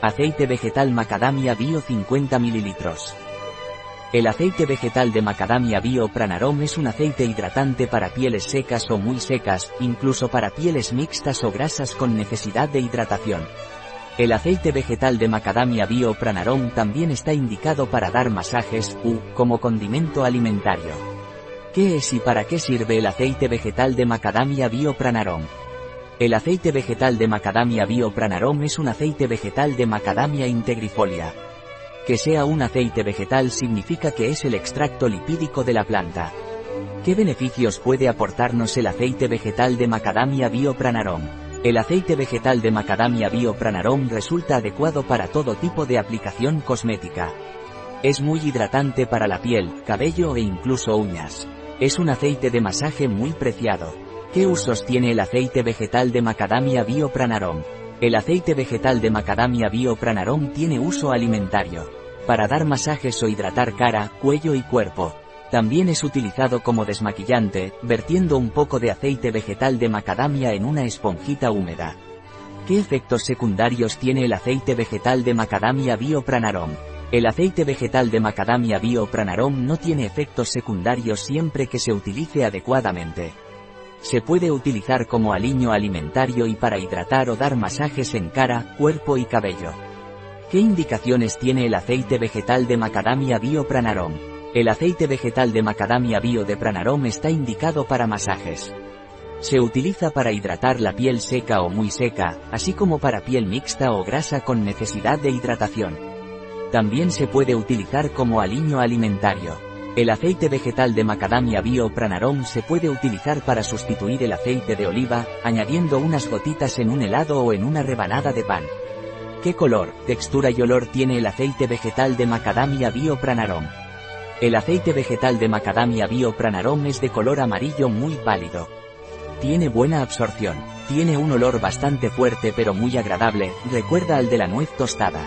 Aceite vegetal macadamia bio 50 ml. El aceite vegetal de macadamia bio Pranarom es un aceite hidratante para pieles secas o muy secas, incluso para pieles mixtas o grasas con necesidad de hidratación. El aceite vegetal de macadamia bio Pranarom también está indicado para dar masajes, u, como condimento alimentario. ¿Qué es y para qué sirve el aceite vegetal de macadamia bio Pranarom? El aceite vegetal de macadamia bio Pranarom es un aceite vegetal de macadamia integrifolia. Que sea un aceite vegetal significa que es el extracto lipídico de la planta. ¿Qué beneficios puede aportarnos el aceite vegetal de macadamia biopranarom? El aceite vegetal de macadamia biopranarom resulta adecuado para todo tipo de aplicación cosmética. Es muy hidratante para la piel, cabello e incluso uñas. Es un aceite de masaje muy preciado. ¿Qué usos tiene el aceite vegetal de macadamia biopranarom? El aceite vegetal de macadamia biopranarom tiene uso alimentario para dar masajes o hidratar cara, cuello y cuerpo. También es utilizado como desmaquillante, vertiendo un poco de aceite vegetal de macadamia en una esponjita húmeda. ¿Qué efectos secundarios tiene el aceite vegetal de macadamia biopranarom? El aceite vegetal de macadamia biopranarom no tiene efectos secundarios siempre que se utilice adecuadamente. Se puede utilizar como aliño alimentario y para hidratar o dar masajes en cara, cuerpo y cabello. ¿Qué indicaciones tiene el aceite vegetal de macadamia bio Pranarom? El aceite vegetal de macadamia bio de Pranarom está indicado para masajes. Se utiliza para hidratar la piel seca o muy seca, así como para piel mixta o grasa con necesidad de hidratación. También se puede utilizar como aliño alimentario. El aceite vegetal de macadamia bio Pranarom se puede utilizar para sustituir el aceite de oliva, añadiendo unas gotitas en un helado o en una rebanada de pan. ¿Qué color, textura y olor tiene el aceite vegetal de macadamia biopranarom? El aceite vegetal de macadamia biopranarom es de color amarillo muy pálido. Tiene buena absorción. Tiene un olor bastante fuerte pero muy agradable, recuerda al de la nuez tostada.